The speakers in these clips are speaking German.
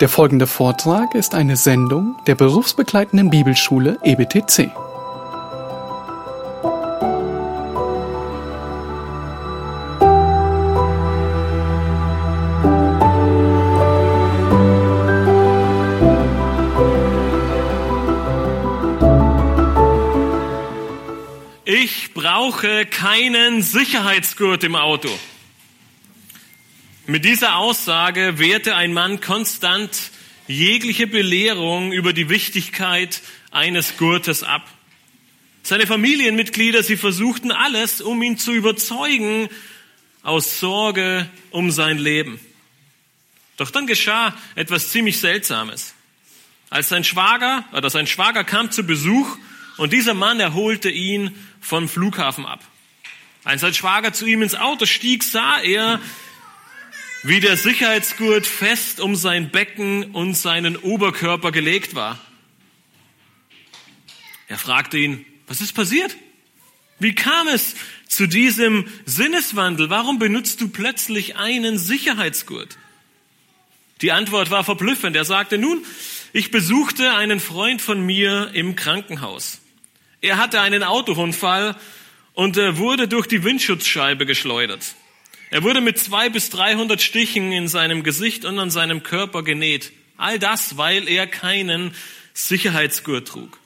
Der folgende Vortrag ist eine Sendung der berufsbegleitenden Bibelschule EBTC. Ich brauche keinen Sicherheitsgurt im Auto. Mit dieser Aussage wehrte ein Mann konstant jegliche Belehrung über die Wichtigkeit eines Gurtes ab. Seine Familienmitglieder, sie versuchten alles, um ihn zu überzeugen, aus Sorge um sein Leben. Doch dann geschah etwas ziemlich Seltsames. Als sein Schwager oder sein Schwager kam zu Besuch und dieser Mann erholte ihn vom Flughafen ab. Als sein Schwager zu ihm ins Auto stieg, sah er, wie der Sicherheitsgurt fest um sein Becken und seinen Oberkörper gelegt war. Er fragte ihn, was ist passiert? Wie kam es zu diesem Sinneswandel? Warum benutzt du plötzlich einen Sicherheitsgurt? Die Antwort war verblüffend. Er sagte, nun, ich besuchte einen Freund von mir im Krankenhaus. Er hatte einen Autounfall und wurde durch die Windschutzscheibe geschleudert. Er wurde mit zwei bis dreihundert Stichen in seinem Gesicht und an seinem Körper genäht. All das, weil er keinen Sicherheitsgurt trug.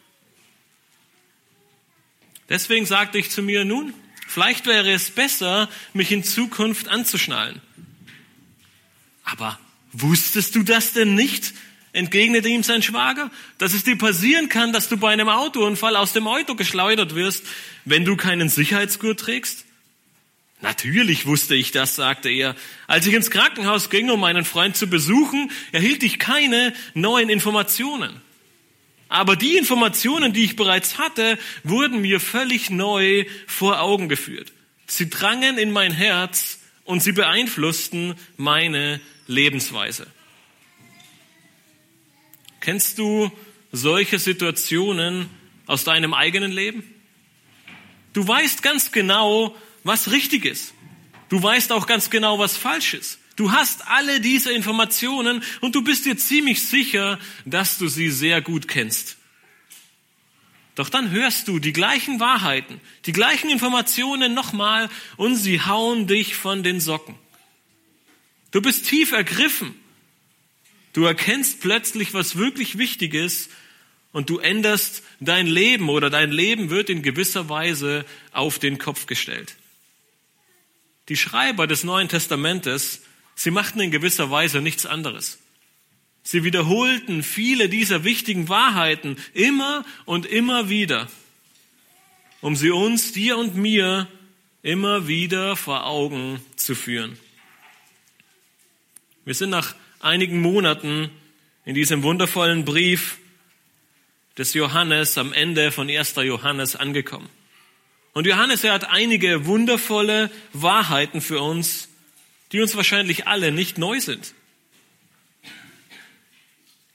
Deswegen sagte ich zu mir, nun, vielleicht wäre es besser, mich in Zukunft anzuschnallen. Aber wusstest du das denn nicht? entgegnete ihm sein Schwager, dass es dir passieren kann, dass du bei einem Autounfall aus dem Auto geschleudert wirst, wenn du keinen Sicherheitsgurt trägst? Natürlich wusste ich das, sagte er. Als ich ins Krankenhaus ging, um meinen Freund zu besuchen, erhielt ich keine neuen Informationen. Aber die Informationen, die ich bereits hatte, wurden mir völlig neu vor Augen geführt. Sie drangen in mein Herz und sie beeinflussten meine Lebensweise. Kennst du solche Situationen aus deinem eigenen Leben? Du weißt ganz genau, was richtig ist. Du weißt auch ganz genau, was falsch ist. Du hast alle diese Informationen und du bist dir ziemlich sicher, dass du sie sehr gut kennst. Doch dann hörst du die gleichen Wahrheiten, die gleichen Informationen nochmal und sie hauen dich von den Socken. Du bist tief ergriffen Du erkennst plötzlich, was wirklich wichtig ist und du änderst dein Leben oder dein Leben wird in gewisser Weise auf den Kopf gestellt. Die Schreiber des Neuen Testamentes, sie machten in gewisser Weise nichts anderes. Sie wiederholten viele dieser wichtigen Wahrheiten immer und immer wieder, um sie uns, dir und mir, immer wieder vor Augen zu führen. Wir sind nach einigen Monaten in diesem wundervollen Brief des Johannes am Ende von 1. Johannes angekommen. Und Johannes, er hat einige wundervolle Wahrheiten für uns, die uns wahrscheinlich alle nicht neu sind.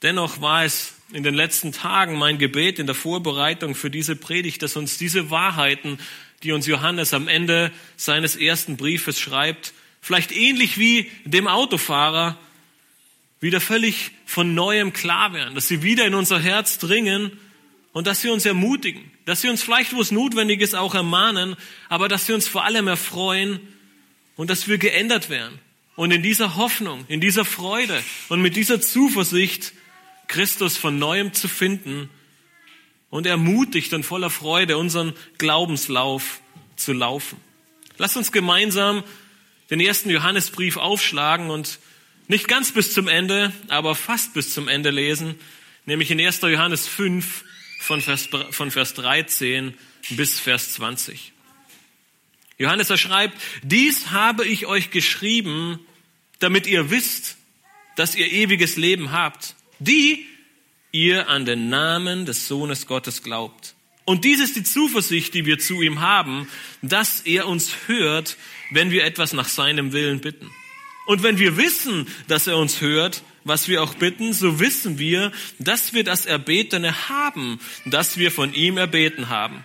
Dennoch war es in den letzten Tagen mein Gebet in der Vorbereitung für diese Predigt, dass uns diese Wahrheiten, die uns Johannes am Ende seines ersten Briefes schreibt, vielleicht ähnlich wie dem Autofahrer, wieder völlig von neuem klar werden, dass sie wieder in unser Herz dringen und dass sie uns ermutigen, dass sie uns vielleicht, wo es notwendig ist, auch ermahnen, aber dass sie uns vor allem erfreuen und dass wir geändert werden. Und in dieser Hoffnung, in dieser Freude und mit dieser Zuversicht, Christus von neuem zu finden und ermutigt und voller Freude unseren Glaubenslauf zu laufen. Lass uns gemeinsam den ersten Johannesbrief aufschlagen und nicht ganz bis zum Ende, aber fast bis zum Ende lesen, nämlich in 1. Johannes 5 von Vers, von Vers 13 bis Vers 20. Johannes er schreibt, dies habe ich euch geschrieben, damit ihr wisst, dass ihr ewiges Leben habt, die ihr an den Namen des Sohnes Gottes glaubt. Und dies ist die Zuversicht, die wir zu ihm haben, dass er uns hört, wenn wir etwas nach seinem Willen bitten. Und wenn wir wissen, dass er uns hört, was wir auch bitten, so wissen wir, dass wir das Erbetene haben, das wir von ihm erbeten haben.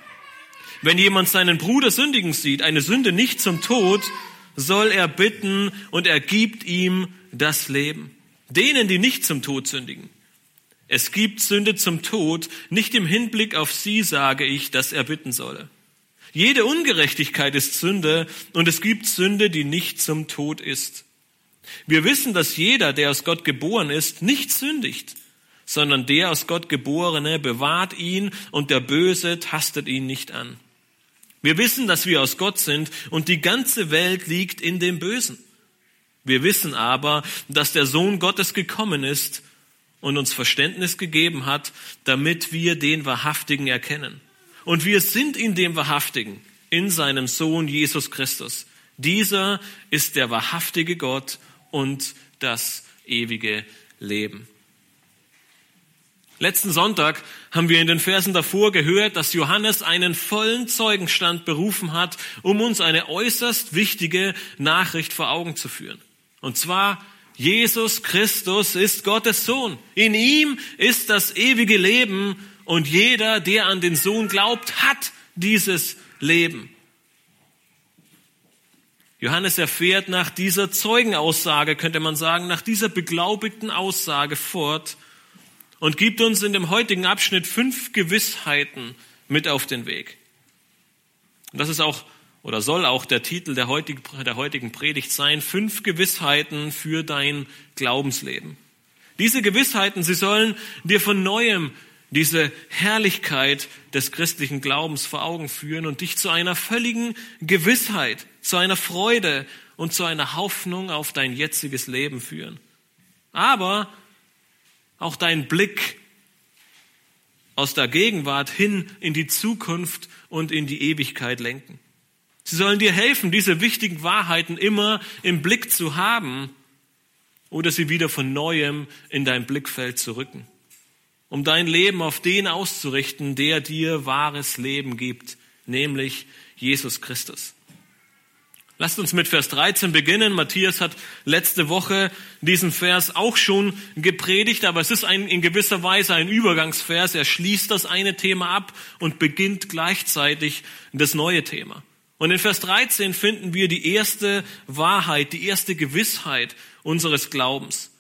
Wenn jemand seinen Bruder sündigen sieht, eine Sünde nicht zum Tod, soll er bitten und er gibt ihm das Leben. denen, die nicht zum Tod sündigen. Es gibt Sünde zum Tod, nicht im Hinblick auf sie sage ich, dass er bitten solle. Jede Ungerechtigkeit ist Sünde und es gibt Sünde, die nicht zum Tod ist. Wir wissen, dass jeder, der aus Gott geboren ist, nicht sündigt, sondern der aus Gott geborene bewahrt ihn und der Böse tastet ihn nicht an. Wir wissen, dass wir aus Gott sind und die ganze Welt liegt in dem Bösen. Wir wissen aber, dass der Sohn Gottes gekommen ist und uns Verständnis gegeben hat, damit wir den Wahrhaftigen erkennen. Und wir sind in dem Wahrhaftigen, in seinem Sohn Jesus Christus. Dieser ist der wahrhaftige Gott und das ewige Leben. Letzten Sonntag haben wir in den Versen davor gehört, dass Johannes einen vollen Zeugenstand berufen hat, um uns eine äußerst wichtige Nachricht vor Augen zu führen. Und zwar, Jesus Christus ist Gottes Sohn. In ihm ist das ewige Leben und jeder, der an den Sohn glaubt, hat dieses Leben. Johannes erfährt nach dieser Zeugenaussage, könnte man sagen, nach dieser beglaubigten Aussage fort und gibt uns in dem heutigen Abschnitt fünf Gewissheiten mit auf den Weg. Und das ist auch oder soll auch der Titel der heutigen, der heutigen Predigt sein, fünf Gewissheiten für dein Glaubensleben. Diese Gewissheiten, sie sollen dir von neuem diese Herrlichkeit des christlichen Glaubens vor Augen führen und dich zu einer völligen Gewissheit, zu einer Freude und zu einer Hoffnung auf dein jetziges Leben führen. Aber auch dein Blick aus der Gegenwart hin in die Zukunft und in die Ewigkeit lenken. Sie sollen dir helfen, diese wichtigen Wahrheiten immer im Blick zu haben oder sie wieder von neuem in dein Blickfeld zu rücken um dein Leben auf den auszurichten, der dir wahres Leben gibt, nämlich Jesus Christus. Lasst uns mit Vers 13 beginnen. Matthias hat letzte Woche diesen Vers auch schon gepredigt, aber es ist ein, in gewisser Weise ein Übergangsvers. Er schließt das eine Thema ab und beginnt gleichzeitig das neue Thema. Und in Vers 13 finden wir die erste Wahrheit, die erste Gewissheit unseres Glaubens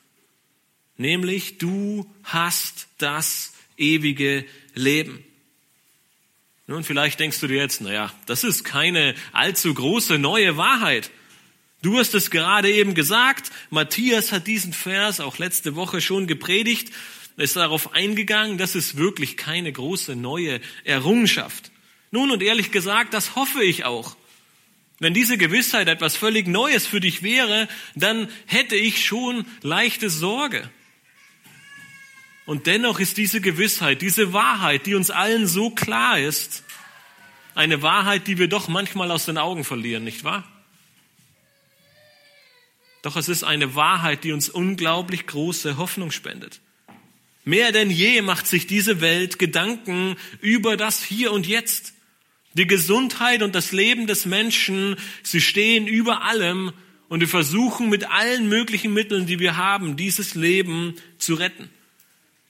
nämlich du hast das ewige Leben. Nun, vielleicht denkst du dir jetzt, naja, das ist keine allzu große neue Wahrheit. Du hast es gerade eben gesagt. Matthias hat diesen Vers auch letzte Woche schon gepredigt, ist darauf eingegangen, das ist wirklich keine große neue Errungenschaft. Nun, und ehrlich gesagt, das hoffe ich auch. Wenn diese Gewissheit etwas völlig Neues für dich wäre, dann hätte ich schon leichte Sorge. Und dennoch ist diese Gewissheit, diese Wahrheit, die uns allen so klar ist, eine Wahrheit, die wir doch manchmal aus den Augen verlieren, nicht wahr? Doch es ist eine Wahrheit, die uns unglaublich große Hoffnung spendet. Mehr denn je macht sich diese Welt Gedanken über das Hier und Jetzt. Die Gesundheit und das Leben des Menschen, sie stehen über allem und wir versuchen mit allen möglichen Mitteln, die wir haben, dieses Leben zu retten.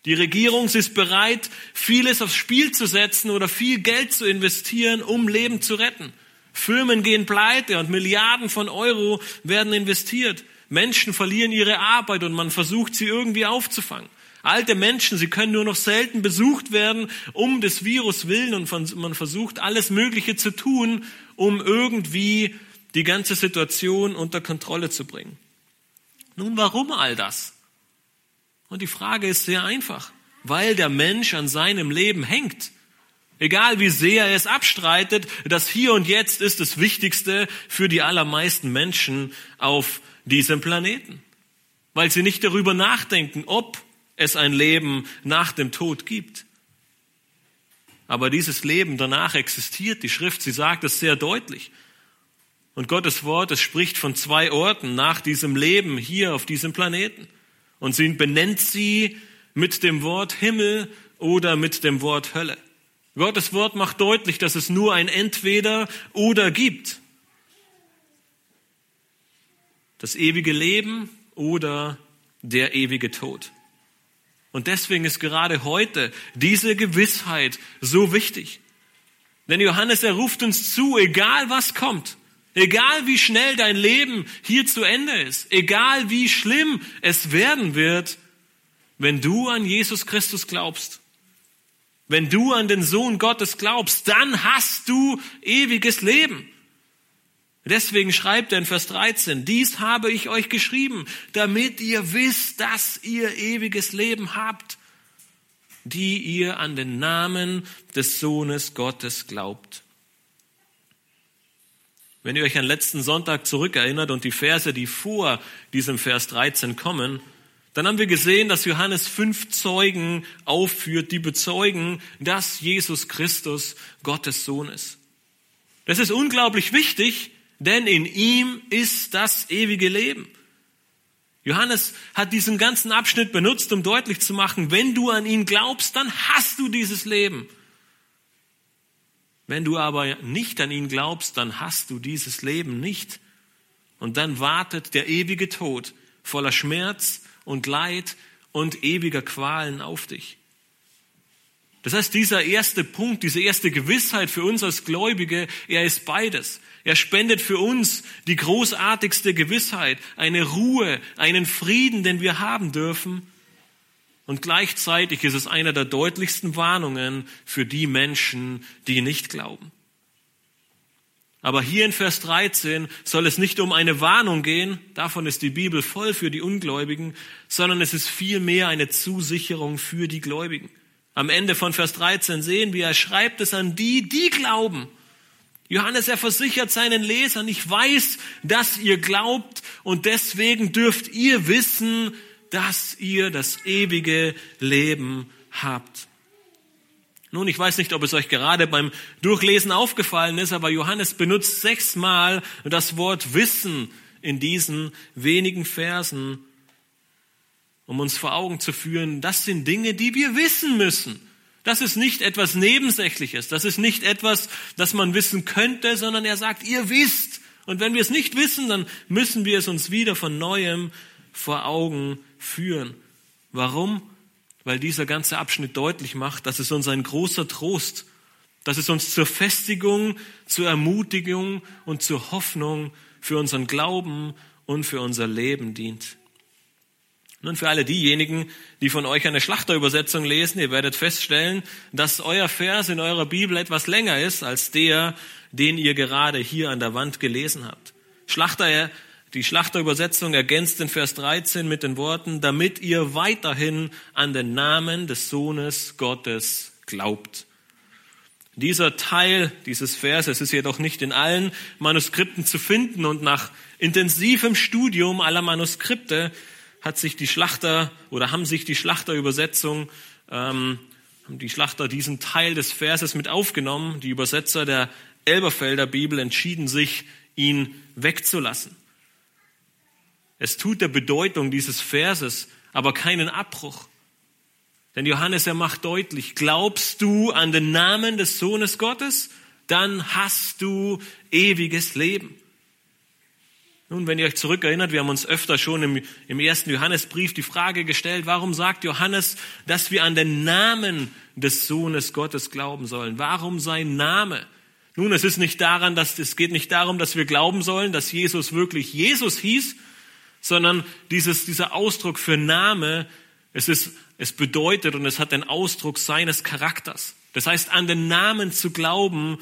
Die Regierung ist bereit, vieles aufs Spiel zu setzen oder viel Geld zu investieren, um Leben zu retten. Firmen gehen pleite und Milliarden von Euro werden investiert. Menschen verlieren ihre Arbeit und man versucht, sie irgendwie aufzufangen. Alte Menschen, sie können nur noch selten besucht werden, um des Virus willen und man versucht, alles Mögliche zu tun, um irgendwie die ganze Situation unter Kontrolle zu bringen. Nun, warum all das? Und die Frage ist sehr einfach, weil der Mensch an seinem Leben hängt. Egal wie sehr er es abstreitet, das Hier und Jetzt ist das Wichtigste für die allermeisten Menschen auf diesem Planeten. Weil sie nicht darüber nachdenken, ob es ein Leben nach dem Tod gibt. Aber dieses Leben danach existiert. Die Schrift, sie sagt es sehr deutlich. Und Gottes Wort, es spricht von zwei Orten nach diesem Leben hier auf diesem Planeten. Und sie benennt sie mit dem Wort Himmel oder mit dem Wort Hölle. Gottes Wort macht deutlich, dass es nur ein Entweder oder gibt. Das ewige Leben oder der ewige Tod. Und deswegen ist gerade heute diese Gewissheit so wichtig. Denn Johannes, er ruft uns zu, egal was kommt, Egal wie schnell dein Leben hier zu Ende ist, egal wie schlimm es werden wird, wenn du an Jesus Christus glaubst, wenn du an den Sohn Gottes glaubst, dann hast du ewiges Leben. Deswegen schreibt er in Vers 13, dies habe ich euch geschrieben, damit ihr wisst, dass ihr ewiges Leben habt, die ihr an den Namen des Sohnes Gottes glaubt. Wenn ihr euch an letzten Sonntag zurückerinnert und die Verse, die vor diesem Vers 13 kommen, dann haben wir gesehen, dass Johannes fünf Zeugen aufführt, die bezeugen, dass Jesus Christus Gottes Sohn ist. Das ist unglaublich wichtig, denn in ihm ist das ewige Leben. Johannes hat diesen ganzen Abschnitt benutzt, um deutlich zu machen, wenn du an ihn glaubst, dann hast du dieses Leben. Wenn du aber nicht an ihn glaubst, dann hast du dieses Leben nicht. Und dann wartet der ewige Tod voller Schmerz und Leid und ewiger Qualen auf dich. Das heißt, dieser erste Punkt, diese erste Gewissheit für uns als Gläubige, er ist beides. Er spendet für uns die großartigste Gewissheit, eine Ruhe, einen Frieden, den wir haben dürfen. Und gleichzeitig ist es einer der deutlichsten Warnungen für die Menschen, die nicht glauben. Aber hier in Vers 13 soll es nicht um eine Warnung gehen, davon ist die Bibel voll für die Ungläubigen, sondern es ist vielmehr eine Zusicherung für die Gläubigen. Am Ende von Vers 13 sehen wir, er schreibt es an die, die glauben. Johannes, er versichert seinen Lesern, ich weiß, dass ihr glaubt und deswegen dürft ihr wissen, dass ihr das ewige Leben habt. Nun, ich weiß nicht, ob es euch gerade beim Durchlesen aufgefallen ist, aber Johannes benutzt sechsmal das Wort Wissen in diesen wenigen Versen, um uns vor Augen zu führen, das sind Dinge, die wir wissen müssen. Das ist nicht etwas Nebensächliches, das ist nicht etwas, das man wissen könnte, sondern er sagt, ihr wisst. Und wenn wir es nicht wissen, dann müssen wir es uns wieder von neuem vor Augen führen. Warum? Weil dieser ganze Abschnitt deutlich macht, dass es uns ein großer Trost, dass es uns zur Festigung, zur Ermutigung und zur Hoffnung für unseren Glauben und für unser Leben dient. Nun für alle diejenigen, die von euch eine Schlachterübersetzung lesen, ihr werdet feststellen, dass euer Vers in eurer Bibel etwas länger ist als der, den ihr gerade hier an der Wand gelesen habt. Schlachter die Schlachterübersetzung ergänzt den Vers 13 mit den Worten, damit ihr weiterhin an den Namen des Sohnes Gottes glaubt. Dieser Teil dieses Verses ist jedoch nicht in allen Manuskripten zu finden und nach intensivem Studium aller Manuskripte hat sich die Schlachter oder haben sich die Schlachterübersetzung, ähm, haben die Schlachter diesen Teil des Verses mit aufgenommen. Die Übersetzer der Elberfelder Bibel entschieden sich, ihn wegzulassen. Es tut der Bedeutung dieses Verses aber keinen Abbruch. Denn Johannes, er macht deutlich, glaubst du an den Namen des Sohnes Gottes, dann hast du ewiges Leben. Nun, wenn ihr euch zurückerinnert, wir haben uns öfter schon im, im ersten Johannesbrief die Frage gestellt, warum sagt Johannes, dass wir an den Namen des Sohnes Gottes glauben sollen? Warum sein Name? Nun, es ist nicht daran, dass, es geht nicht darum, dass wir glauben sollen, dass Jesus wirklich Jesus hieß, sondern dieses, dieser Ausdruck für Name, es ist, es bedeutet und es hat den Ausdruck seines Charakters. Das heißt, an den Namen zu glauben,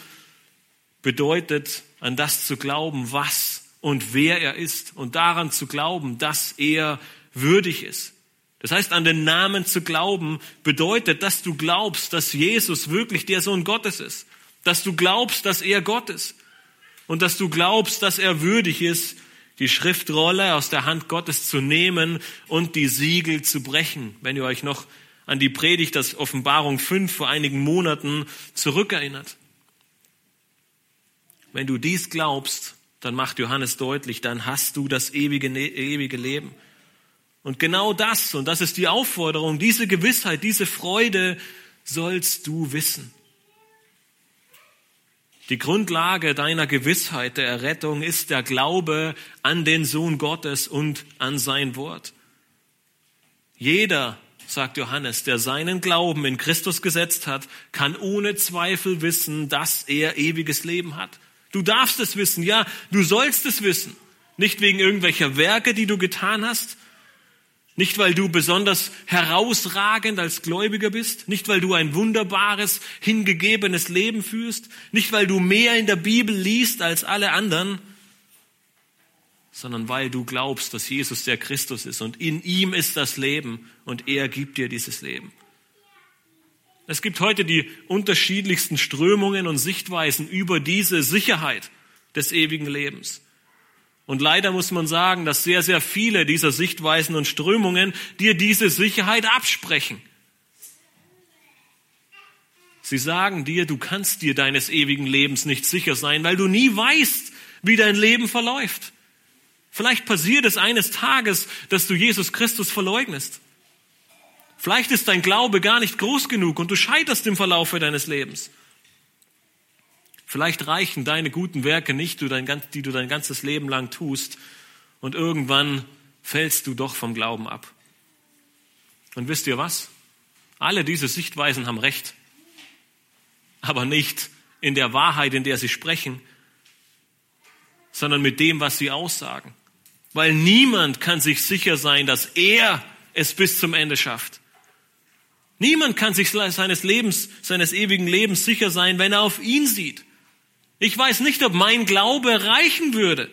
bedeutet an das zu glauben, was und wer er ist und daran zu glauben, dass er würdig ist. Das heißt, an den Namen zu glauben bedeutet, dass du glaubst, dass Jesus wirklich der Sohn Gottes ist, dass du glaubst, dass er Gott ist und dass du glaubst, dass er würdig ist, die Schriftrolle aus der Hand Gottes zu nehmen und die Siegel zu brechen. Wenn ihr euch noch an die Predigt das Offenbarung 5 vor einigen Monaten zurückerinnert. Wenn du dies glaubst, dann macht Johannes deutlich, dann hast du das ewige, ne-, ewige Leben. Und genau das, und das ist die Aufforderung, diese Gewissheit, diese Freude sollst du wissen. Die Grundlage deiner Gewissheit der Errettung ist der Glaube an den Sohn Gottes und an sein Wort. Jeder, sagt Johannes, der seinen Glauben in Christus gesetzt hat, kann ohne Zweifel wissen, dass er ewiges Leben hat. Du darfst es wissen, ja, du sollst es wissen. Nicht wegen irgendwelcher Werke, die du getan hast, nicht weil du besonders herausragend als Gläubiger bist, nicht weil du ein wunderbares, hingegebenes Leben führst, nicht weil du mehr in der Bibel liest als alle anderen, sondern weil du glaubst, dass Jesus der Christus ist und in ihm ist das Leben und er gibt dir dieses Leben. Es gibt heute die unterschiedlichsten Strömungen und Sichtweisen über diese Sicherheit des ewigen Lebens. Und leider muss man sagen, dass sehr, sehr viele dieser Sichtweisen und Strömungen dir diese Sicherheit absprechen. Sie sagen dir, du kannst dir deines ewigen Lebens nicht sicher sein, weil du nie weißt, wie dein Leben verläuft. Vielleicht passiert es eines Tages, dass du Jesus Christus verleugnest. Vielleicht ist dein Glaube gar nicht groß genug und du scheiterst im Verlaufe deines Lebens. Vielleicht reichen deine guten Werke nicht, die du dein ganzes Leben lang tust und irgendwann fällst du doch vom Glauben ab. Und wisst ihr was? Alle diese Sichtweisen haben recht, aber nicht in der Wahrheit, in der sie sprechen, sondern mit dem, was sie aussagen. Weil niemand kann sich sicher sein, dass er es bis zum Ende schafft. Niemand kann sich seines Lebens, seines ewigen Lebens sicher sein, wenn er auf ihn sieht. Ich weiß nicht, ob mein Glaube reichen würde.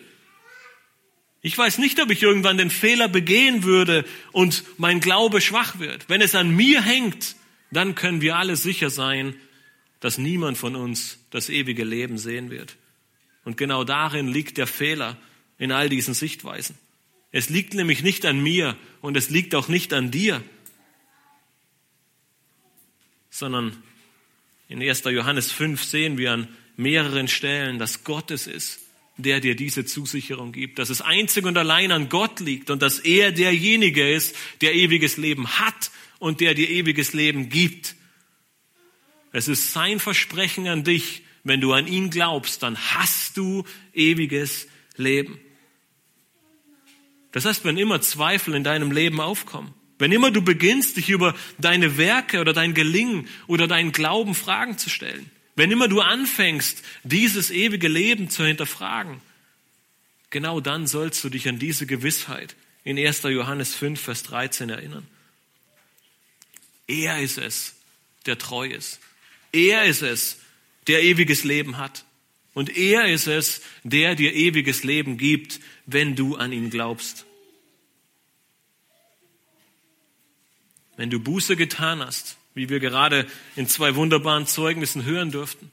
Ich weiß nicht, ob ich irgendwann den Fehler begehen würde und mein Glaube schwach wird. Wenn es an mir hängt, dann können wir alle sicher sein, dass niemand von uns das ewige Leben sehen wird. Und genau darin liegt der Fehler in all diesen Sichtweisen. Es liegt nämlich nicht an mir und es liegt auch nicht an dir, sondern in 1. Johannes 5 sehen wir an mehreren Stellen, dass Gott es ist, der dir diese Zusicherung gibt, dass es einzig und allein an Gott liegt und dass er derjenige ist, der ewiges Leben hat und der dir ewiges Leben gibt. Es ist sein Versprechen an dich, wenn du an ihn glaubst, dann hast du ewiges Leben. Das heißt, wenn immer Zweifel in deinem Leben aufkommen, wenn immer du beginnst, dich über deine Werke oder dein Gelingen oder deinen Glauben Fragen zu stellen, wenn immer du anfängst, dieses ewige Leben zu hinterfragen, genau dann sollst du dich an diese Gewissheit in 1. Johannes 5, Vers 13 erinnern. Er ist es, der treu ist. Er ist es, der ewiges Leben hat. Und er ist es, der dir ewiges Leben gibt, wenn du an ihn glaubst. Wenn du Buße getan hast, wie wir gerade in zwei wunderbaren Zeugnissen hören durften.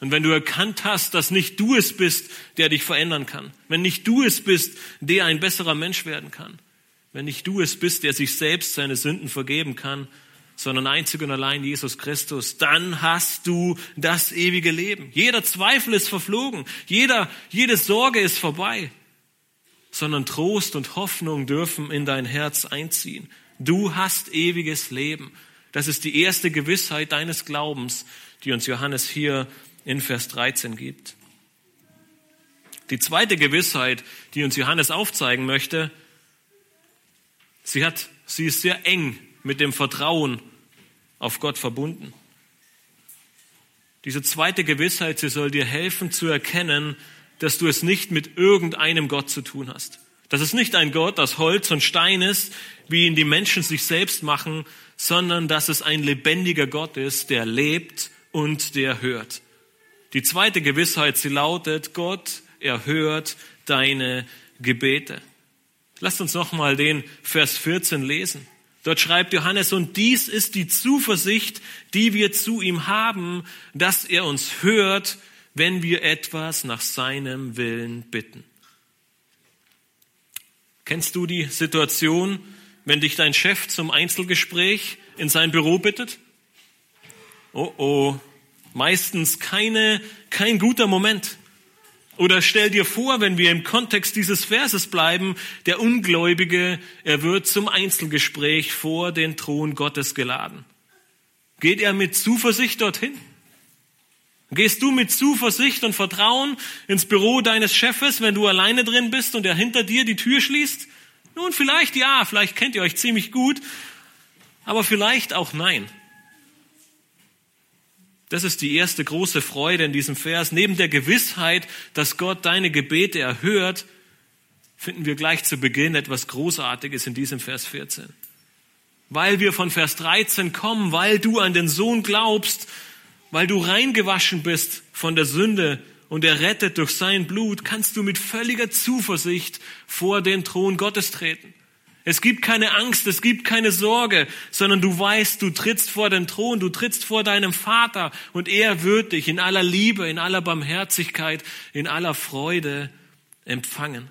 Und wenn du erkannt hast, dass nicht du es bist, der dich verändern kann, wenn nicht du es bist, der ein besserer Mensch werden kann, wenn nicht du es bist, der sich selbst seine Sünden vergeben kann, sondern einzig und allein Jesus Christus, dann hast du das ewige Leben. Jeder Zweifel ist verflogen, jeder, jede Sorge ist vorbei, sondern Trost und Hoffnung dürfen in dein Herz einziehen. Du hast ewiges Leben. Das ist die erste Gewissheit deines Glaubens, die uns Johannes hier in Vers 13 gibt. Die zweite Gewissheit, die uns Johannes aufzeigen möchte, sie hat, sie ist sehr eng mit dem Vertrauen auf Gott verbunden. Diese zweite Gewissheit, sie soll dir helfen zu erkennen, dass du es nicht mit irgendeinem Gott zu tun hast. Dass es nicht ein Gott aus Holz und Stein ist, wie ihn die Menschen sich selbst machen, sondern dass es ein lebendiger Gott ist, der lebt und der hört. Die zweite Gewissheit, sie lautet, Gott erhört deine Gebete. Lasst uns nochmal den Vers 14 lesen. Dort schreibt Johannes, und dies ist die Zuversicht, die wir zu ihm haben, dass er uns hört, wenn wir etwas nach seinem Willen bitten. Kennst du die Situation, wenn dich dein Chef zum Einzelgespräch in sein Büro bittet? Oh oh, meistens keine, kein guter Moment. Oder stell dir vor, wenn wir im Kontext dieses Verses bleiben, der Ungläubige, er wird zum Einzelgespräch vor den Thron Gottes geladen. Geht er mit Zuversicht dorthin? Gehst du mit Zuversicht und Vertrauen ins Büro deines Chefes, wenn du alleine drin bist und er hinter dir die Tür schließt? Nun, vielleicht ja, vielleicht kennt ihr euch ziemlich gut, aber vielleicht auch nein. Das ist die erste große Freude in diesem Vers. Neben der Gewissheit, dass Gott deine Gebete erhört, finden wir gleich zu Beginn etwas Großartiges in diesem Vers 14. Weil wir von Vers 13 kommen, weil du an den Sohn glaubst, weil du reingewaschen bist von der Sünde und errettet durch sein Blut, kannst du mit völliger Zuversicht vor den Thron Gottes treten. Es gibt keine Angst, es gibt keine Sorge, sondern du weißt, du trittst vor den Thron, du trittst vor deinem Vater und er wird dich in aller Liebe, in aller Barmherzigkeit, in aller Freude empfangen.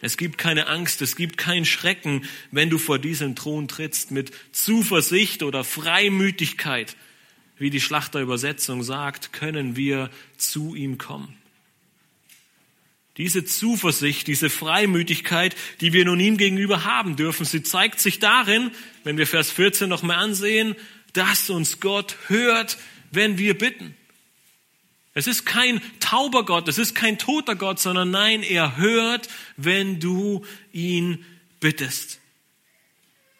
Es gibt keine Angst, es gibt keinen Schrecken, wenn du vor diesen Thron trittst mit Zuversicht oder Freimütigkeit. Wie die Schlachterübersetzung sagt, können wir zu ihm kommen. Diese Zuversicht, diese Freimütigkeit, die wir nun ihm gegenüber haben dürfen, sie zeigt sich darin, wenn wir Vers 14 noch mal ansehen, dass uns Gott hört, wenn wir bitten. Es ist kein tauber Gott, es ist kein toter Gott, sondern nein, er hört, wenn du ihn bittest.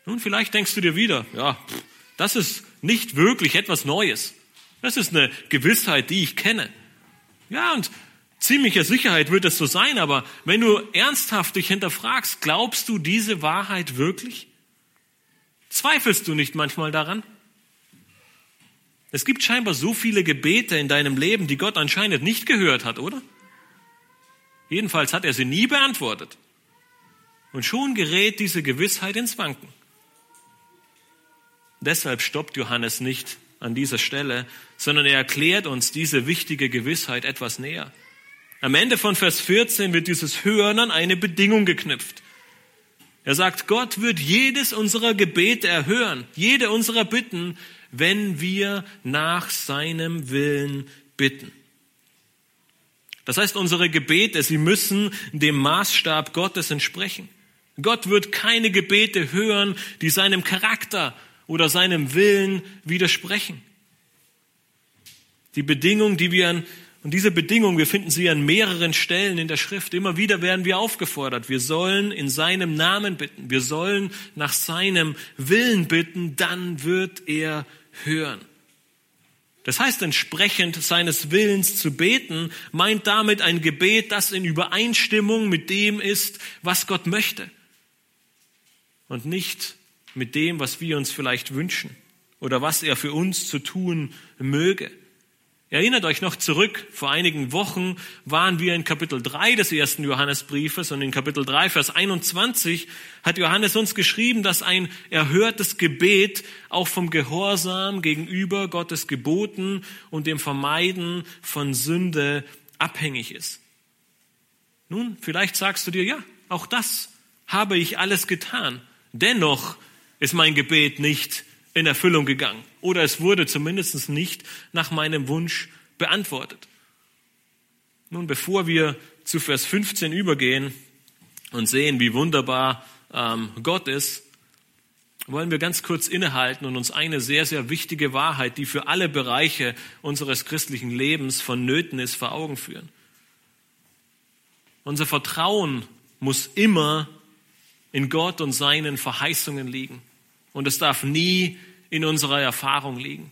Nun, vielleicht denkst du dir wieder, ja, das ist nicht wirklich etwas Neues. Das ist eine Gewissheit, die ich kenne. Ja, und ziemlicher Sicherheit wird es so sein, aber wenn du ernsthaft dich hinterfragst, glaubst du diese Wahrheit wirklich? Zweifelst du nicht manchmal daran? Es gibt scheinbar so viele Gebete in deinem Leben, die Gott anscheinend nicht gehört hat, oder? Jedenfalls hat er sie nie beantwortet. Und schon gerät diese Gewissheit ins Wanken. Deshalb stoppt Johannes nicht an dieser Stelle, sondern er erklärt uns diese wichtige Gewissheit etwas näher. Am Ende von Vers 14 wird dieses Hören an eine Bedingung geknüpft. Er sagt, Gott wird jedes unserer Gebete erhören, jede unserer Bitten, wenn wir nach seinem Willen bitten. Das heißt, unsere Gebete, sie müssen dem Maßstab Gottes entsprechen. Gott wird keine Gebete hören, die seinem Charakter oder seinem Willen widersprechen. Die Bedingung, die wir an und diese Bedingung, wir finden sie an mehreren Stellen in der Schrift. Immer wieder werden wir aufgefordert. Wir sollen in seinem Namen bitten. Wir sollen nach seinem Willen bitten. Dann wird er hören. Das heißt, entsprechend seines Willens zu beten, meint damit ein Gebet, das in Übereinstimmung mit dem ist, was Gott möchte. Und nicht mit dem, was wir uns vielleicht wünschen oder was er für uns zu tun möge. Erinnert euch noch zurück, vor einigen Wochen waren wir in Kapitel 3 des ersten Johannesbriefes und in Kapitel 3, Vers 21 hat Johannes uns geschrieben, dass ein erhörtes Gebet auch vom Gehorsam gegenüber Gottes Geboten und dem Vermeiden von Sünde abhängig ist. Nun, vielleicht sagst du dir, ja, auch das habe ich alles getan. Dennoch ist mein Gebet nicht in Erfüllung gegangen. Oder es wurde zumindest nicht nach meinem Wunsch beantwortet. Nun, bevor wir zu Vers 15 übergehen und sehen, wie wunderbar ähm, Gott ist, wollen wir ganz kurz innehalten und uns eine sehr, sehr wichtige Wahrheit, die für alle Bereiche unseres christlichen Lebens vonnöten ist, vor Augen führen. Unser Vertrauen muss immer in Gott und seinen Verheißungen liegen. Und es darf nie in unserer Erfahrung liegen.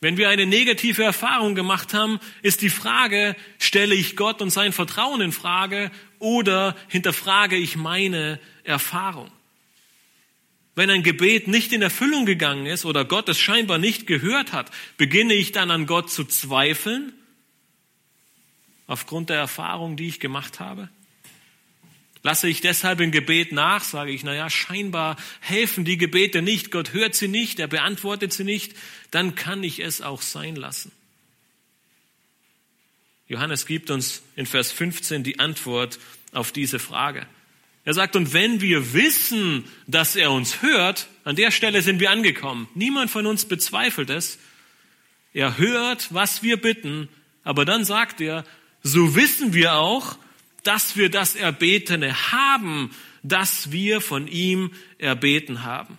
Wenn wir eine negative Erfahrung gemacht haben, ist die Frage, stelle ich Gott und sein Vertrauen in Frage oder hinterfrage ich meine Erfahrung? Wenn ein Gebet nicht in Erfüllung gegangen ist oder Gott es scheinbar nicht gehört hat, beginne ich dann an Gott zu zweifeln aufgrund der Erfahrung, die ich gemacht habe? Lasse ich deshalb im Gebet nach, sage ich, naja, scheinbar helfen die Gebete nicht, Gott hört sie nicht, er beantwortet sie nicht, dann kann ich es auch sein lassen. Johannes gibt uns in Vers 15 die Antwort auf diese Frage. Er sagt, und wenn wir wissen, dass er uns hört, an der Stelle sind wir angekommen. Niemand von uns bezweifelt es. Er hört, was wir bitten, aber dann sagt er, so wissen wir auch, dass wir das Erbetene haben, das wir von ihm erbeten haben.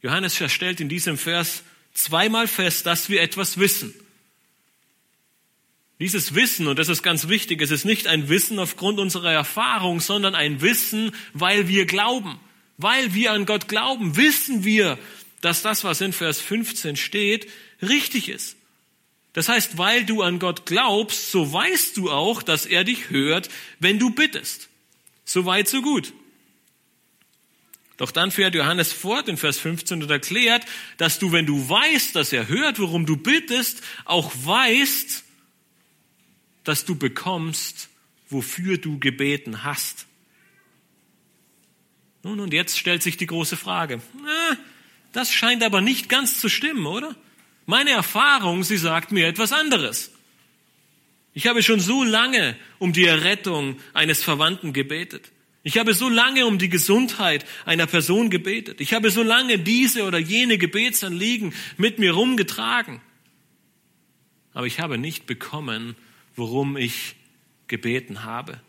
Johannes stellt in diesem Vers zweimal fest, dass wir etwas wissen. Dieses Wissen, und das ist ganz wichtig, es ist nicht ein Wissen aufgrund unserer Erfahrung, sondern ein Wissen, weil wir glauben. Weil wir an Gott glauben, wissen wir, dass das, was in Vers 15 steht, richtig ist. Das heißt, weil du an Gott glaubst, so weißt du auch, dass er dich hört, wenn du bittest. So weit, so gut. Doch dann fährt Johannes fort in Vers 15 und erklärt, dass du, wenn du weißt, dass er hört, worum du bittest, auch weißt, dass du bekommst, wofür du gebeten hast. Nun, und jetzt stellt sich die große Frage. Das scheint aber nicht ganz zu stimmen, oder? Meine Erfahrung, sie sagt mir etwas anderes. Ich habe schon so lange um die Errettung eines Verwandten gebetet. Ich habe so lange um die Gesundheit einer Person gebetet. Ich habe so lange diese oder jene Gebetsanliegen mit mir rumgetragen. Aber ich habe nicht bekommen, worum ich gebeten habe.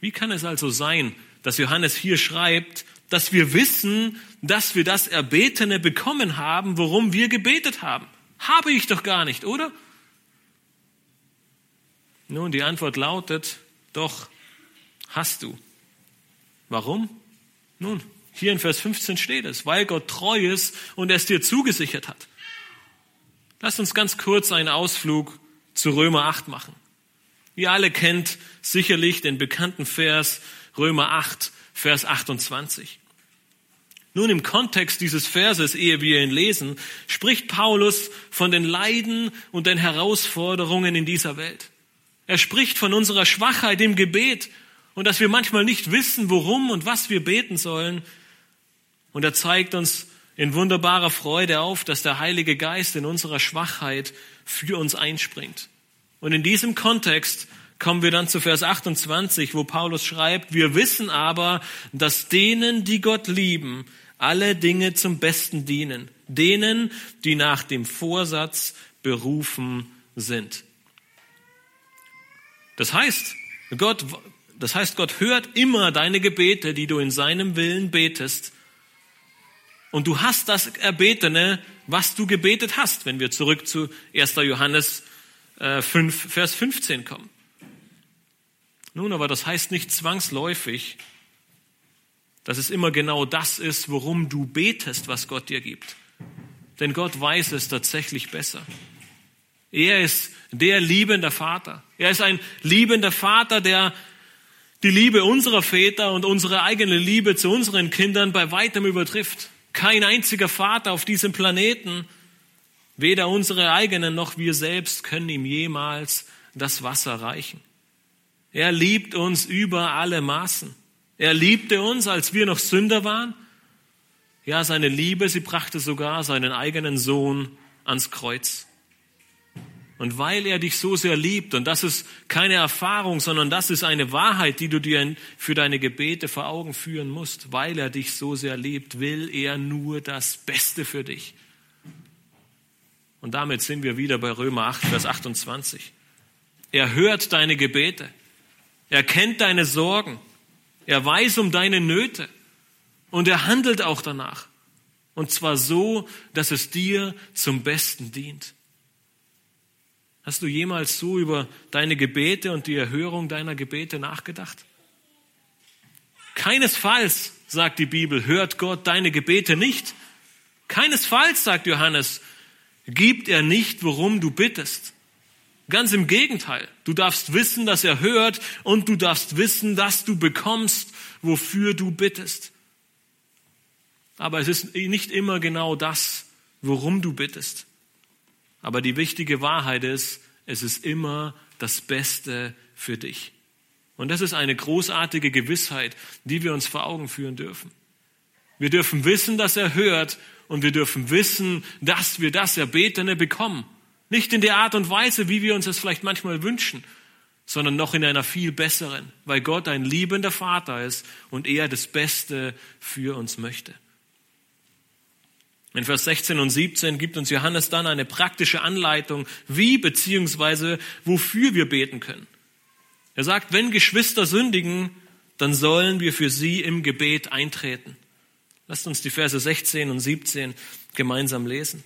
Wie kann es also sein, dass Johannes hier schreibt, dass wir wissen, dass wir das Erbetene bekommen haben, worum wir gebetet haben. Habe ich doch gar nicht, oder? Nun, die Antwort lautet, doch, hast du. Warum? Nun, hier in Vers 15 steht es, weil Gott treu ist und es dir zugesichert hat. Lass uns ganz kurz einen Ausflug zu Römer 8 machen. Ihr alle kennt sicherlich den bekannten Vers Römer 8, Vers 28. Nun im Kontext dieses Verses, ehe wir ihn lesen, spricht Paulus von den Leiden und den Herausforderungen in dieser Welt. Er spricht von unserer Schwachheit im Gebet und dass wir manchmal nicht wissen, worum und was wir beten sollen. Und er zeigt uns in wunderbarer Freude auf, dass der Heilige Geist in unserer Schwachheit für uns einspringt. Und in diesem Kontext kommen wir dann zu Vers 28, wo Paulus schreibt, wir wissen aber, dass denen, die Gott lieben, alle Dinge zum Besten dienen, denen, die nach dem Vorsatz berufen sind. Das heißt, Gott, das heißt, Gott hört immer deine Gebete, die du in seinem Willen betest. Und du hast das Erbetene, was du gebetet hast, wenn wir zurück zu 1. Johannes 5, äh, Vers 15 kommen. Nun, aber das heißt nicht zwangsläufig, dass es immer genau das ist, worum du betest, was Gott dir gibt. Denn Gott weiß es tatsächlich besser. Er ist der liebende Vater. Er ist ein liebender Vater, der die Liebe unserer Väter und unsere eigene Liebe zu unseren Kindern bei weitem übertrifft. Kein einziger Vater auf diesem Planeten, weder unsere eigenen noch wir selbst können ihm jemals das Wasser reichen. Er liebt uns über alle Maßen. Er liebte uns, als wir noch Sünder waren. Ja, seine Liebe, sie brachte sogar seinen eigenen Sohn ans Kreuz. Und weil er dich so sehr liebt, und das ist keine Erfahrung, sondern das ist eine Wahrheit, die du dir für deine Gebete vor Augen führen musst, weil er dich so sehr liebt, will er nur das Beste für dich. Und damit sind wir wieder bei Römer 8, Vers 28. Er hört deine Gebete. Er kennt deine Sorgen. Er weiß um deine Nöte und er handelt auch danach. Und zwar so, dass es dir zum Besten dient. Hast du jemals so über deine Gebete und die Erhörung deiner Gebete nachgedacht? Keinesfalls, sagt die Bibel, hört Gott deine Gebete nicht. Keinesfalls, sagt Johannes, gibt er nicht, worum du bittest. Ganz im Gegenteil. Du darfst wissen, dass er hört und du darfst wissen, dass du bekommst, wofür du bittest. Aber es ist nicht immer genau das, worum du bittest. Aber die wichtige Wahrheit ist, es ist immer das Beste für dich. Und das ist eine großartige Gewissheit, die wir uns vor Augen führen dürfen. Wir dürfen wissen, dass er hört und wir dürfen wissen, dass wir das Erbetene bekommen. Nicht in der Art und Weise, wie wir uns das vielleicht manchmal wünschen, sondern noch in einer viel besseren, weil Gott ein liebender Vater ist und er das Beste für uns möchte. In Vers 16 und 17 gibt uns Johannes dann eine praktische Anleitung, wie beziehungsweise wofür wir beten können. Er sagt, wenn Geschwister sündigen, dann sollen wir für sie im Gebet eintreten. Lasst uns die Verse 16 und 17 gemeinsam lesen.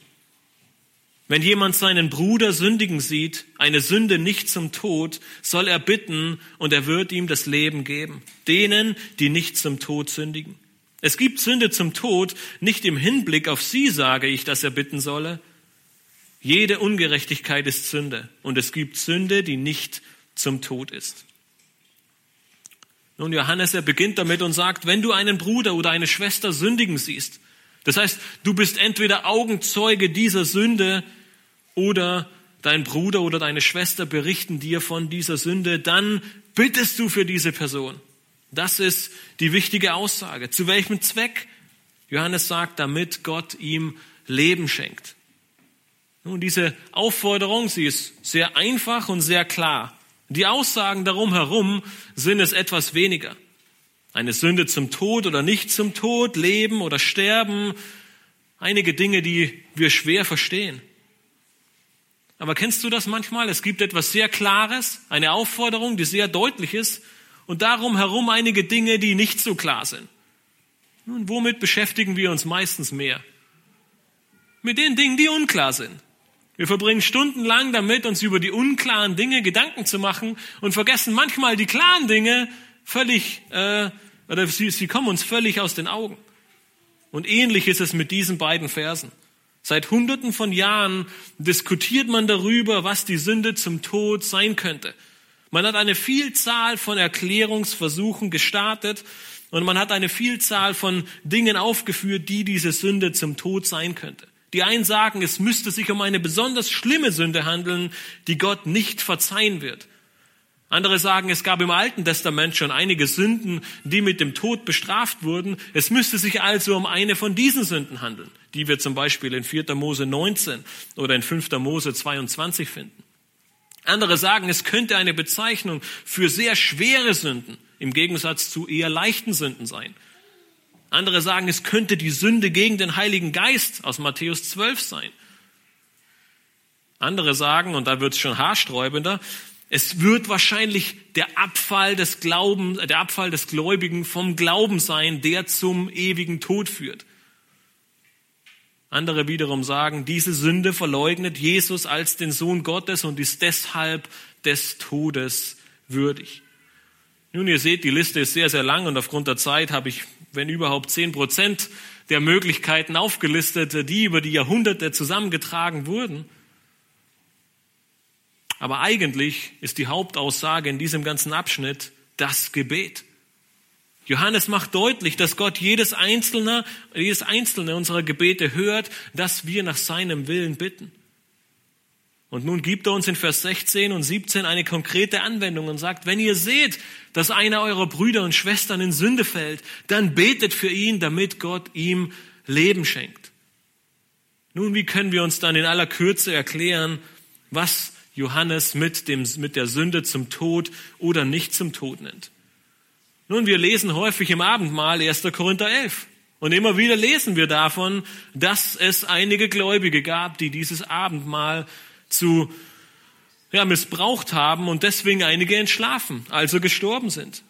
Wenn jemand seinen Bruder sündigen sieht, eine Sünde nicht zum Tod, soll er bitten und er wird ihm das Leben geben. Denen, die nicht zum Tod sündigen. Es gibt Sünde zum Tod, nicht im Hinblick auf sie sage ich, dass er bitten solle. Jede Ungerechtigkeit ist Sünde und es gibt Sünde, die nicht zum Tod ist. Nun, Johannes, er beginnt damit und sagt, wenn du einen Bruder oder eine Schwester sündigen siehst, das heißt, du bist entweder Augenzeuge dieser Sünde oder dein Bruder oder deine Schwester berichten dir von dieser Sünde, dann bittest du für diese Person. Das ist die wichtige Aussage. Zu welchem Zweck? Johannes sagt, damit Gott ihm Leben schenkt. Nun, diese Aufforderung, sie ist sehr einfach und sehr klar. Die Aussagen darum herum sind es etwas weniger. Eine Sünde zum Tod oder nicht zum Tod, Leben oder Sterben, einige Dinge, die wir schwer verstehen. Aber kennst du das manchmal? Es gibt etwas sehr Klares, eine Aufforderung, die sehr deutlich ist, und darum herum einige Dinge, die nicht so klar sind. Nun, womit beschäftigen wir uns meistens mehr? Mit den Dingen, die unklar sind. Wir verbringen stundenlang damit, uns über die unklaren Dinge Gedanken zu machen und vergessen manchmal die klaren Dinge völlig, äh, oder sie, sie kommen uns völlig aus den Augen. Und ähnlich ist es mit diesen beiden Versen. Seit Hunderten von Jahren diskutiert man darüber, was die Sünde zum Tod sein könnte. Man hat eine Vielzahl von Erklärungsversuchen gestartet und man hat eine Vielzahl von Dingen aufgeführt, die diese Sünde zum Tod sein könnte. Die einen sagen, es müsste sich um eine besonders schlimme Sünde handeln, die Gott nicht verzeihen wird. Andere sagen, es gab im Alten Testament schon einige Sünden, die mit dem Tod bestraft wurden. Es müsste sich also um eine von diesen Sünden handeln, die wir zum Beispiel in 4. Mose 19 oder in 5. Mose 22 finden. Andere sagen, es könnte eine Bezeichnung für sehr schwere Sünden im Gegensatz zu eher leichten Sünden sein. Andere sagen, es könnte die Sünde gegen den Heiligen Geist aus Matthäus 12 sein. Andere sagen, und da wird es schon haarsträubender, es wird wahrscheinlich der Abfall des Glaubens, der Abfall des Gläubigen vom Glauben sein, der zum ewigen Tod führt. Andere wiederum sagen, diese Sünde verleugnet Jesus als den Sohn Gottes und ist deshalb des Todes würdig. Nun, ihr seht, die Liste ist sehr, sehr lang und aufgrund der Zeit habe ich, wenn überhaupt, zehn Prozent der Möglichkeiten aufgelistet, die über die Jahrhunderte zusammengetragen wurden. Aber eigentlich ist die Hauptaussage in diesem ganzen Abschnitt das Gebet. Johannes macht deutlich, dass Gott jedes einzelne, jedes einzelne unserer Gebete hört, dass wir nach seinem Willen bitten. Und nun gibt er uns in Vers 16 und 17 eine konkrete Anwendung und sagt, wenn ihr seht, dass einer eurer Brüder und Schwestern in Sünde fällt, dann betet für ihn, damit Gott ihm Leben schenkt. Nun, wie können wir uns dann in aller Kürze erklären, was Johannes mit, dem, mit der Sünde zum Tod oder nicht zum Tod nennt? Nun, wir lesen häufig im Abendmahl 1. Korinther 11. Und immer wieder lesen wir davon, dass es einige Gläubige gab, die dieses Abendmahl zu ja, missbraucht haben und deswegen einige entschlafen, also gestorben sind.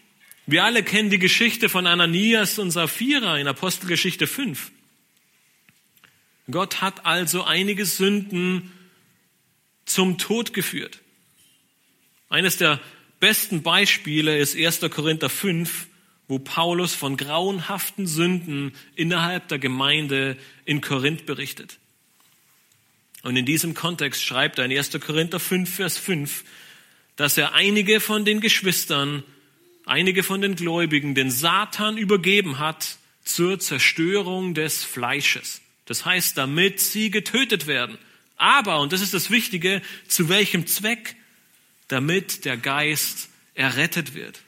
Wir alle kennen die Geschichte von Ananias und Sapphira in Apostelgeschichte 5. Gott hat also einige Sünden zum Tod geführt. Eines der besten Beispiele ist 1. Korinther 5, wo Paulus von grauenhaften Sünden innerhalb der Gemeinde in Korinth berichtet. Und in diesem Kontext schreibt er in 1. Korinther 5, Vers 5, dass er einige von den Geschwistern, einige von den Gläubigen den Satan übergeben hat zur Zerstörung des Fleisches. Das heißt, damit sie getötet werden. Aber, und das ist das Wichtige, zu welchem Zweck? damit der Geist errettet wird.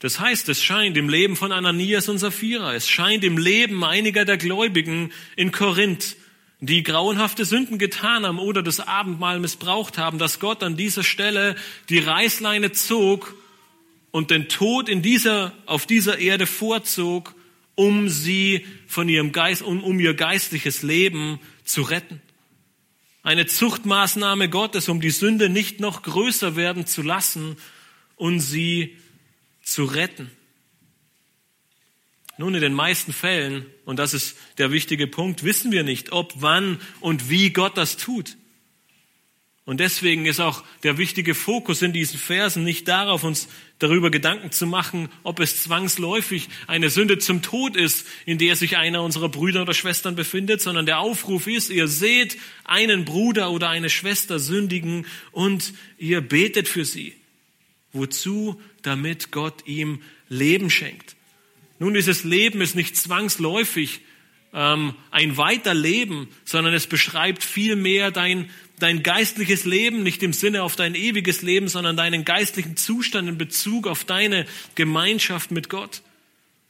Das heißt, es scheint im Leben von Ananias und Sapphira, es scheint im Leben einiger der Gläubigen in Korinth, die grauenhafte Sünden getan haben oder das Abendmahl missbraucht haben, dass Gott an dieser Stelle die Reißleine zog und den Tod in dieser, auf dieser Erde vorzog, um sie von ihrem Geist, um, um ihr geistliches Leben zu retten eine Zuchtmaßnahme Gottes, um die Sünde nicht noch größer werden zu lassen und sie zu retten. Nun, in den meisten Fällen, und das ist der wichtige Punkt, wissen wir nicht, ob, wann und wie Gott das tut. Und deswegen ist auch der wichtige Fokus in diesen Versen nicht darauf, uns darüber Gedanken zu machen, ob es zwangsläufig eine Sünde zum Tod ist, in der sich einer unserer Brüder oder Schwestern befindet, sondern der Aufruf ist, ihr seht einen Bruder oder eine Schwester sündigen und ihr betet für sie. Wozu? Damit Gott ihm Leben schenkt. Nun, dieses Leben ist nicht zwangsläufig ähm, ein Weiterleben, sondern es beschreibt vielmehr dein dein geistliches Leben, nicht im Sinne auf dein ewiges Leben, sondern deinen geistlichen Zustand in Bezug auf deine Gemeinschaft mit Gott.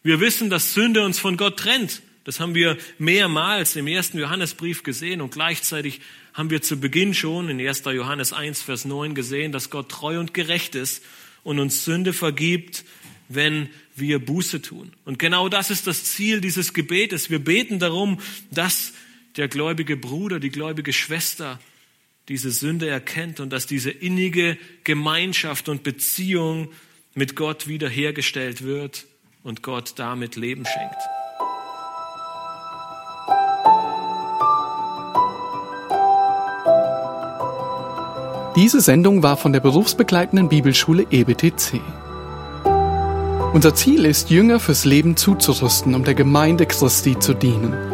Wir wissen, dass Sünde uns von Gott trennt. Das haben wir mehrmals im ersten Johannesbrief gesehen und gleichzeitig haben wir zu Beginn schon in 1. Johannes 1, Vers 9 gesehen, dass Gott treu und gerecht ist und uns Sünde vergibt, wenn wir Buße tun. Und genau das ist das Ziel dieses Gebetes. Wir beten darum, dass der gläubige Bruder, die gläubige Schwester diese Sünde erkennt und dass diese innige Gemeinschaft und Beziehung mit Gott wiederhergestellt wird und Gott damit Leben schenkt. Diese Sendung war von der berufsbegleitenden Bibelschule EBTC. Unser Ziel ist, Jünger fürs Leben zuzurüsten, um der Gemeinde Christi zu dienen.